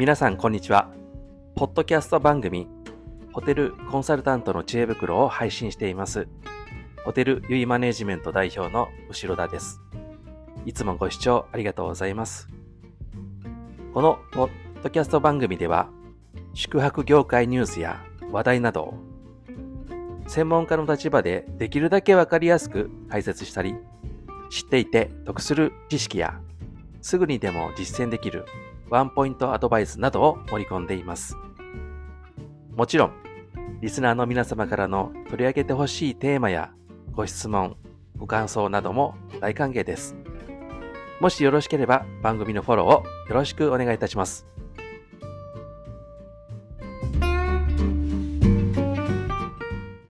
皆さんこんにちは。ポッドキャスト番組、ホテルコンサルタントの知恵袋を配信しています。ホテルユイマネジメント代表の後田です。いつもご視聴ありがとうございます。このポッドキャスト番組では、宿泊業界ニュースや話題など専門家の立場でできるだけわかりやすく解説したり、知っていて得する知識やすぐにでも実践できるワンポイントアドバイスなどを盛り込んでいます。もちろん、リスナーの皆様からの取り上げてほしいテーマやご質問、ご感想なども大歓迎です。もしよろしければ番組のフォローをよろしくお願いいたします。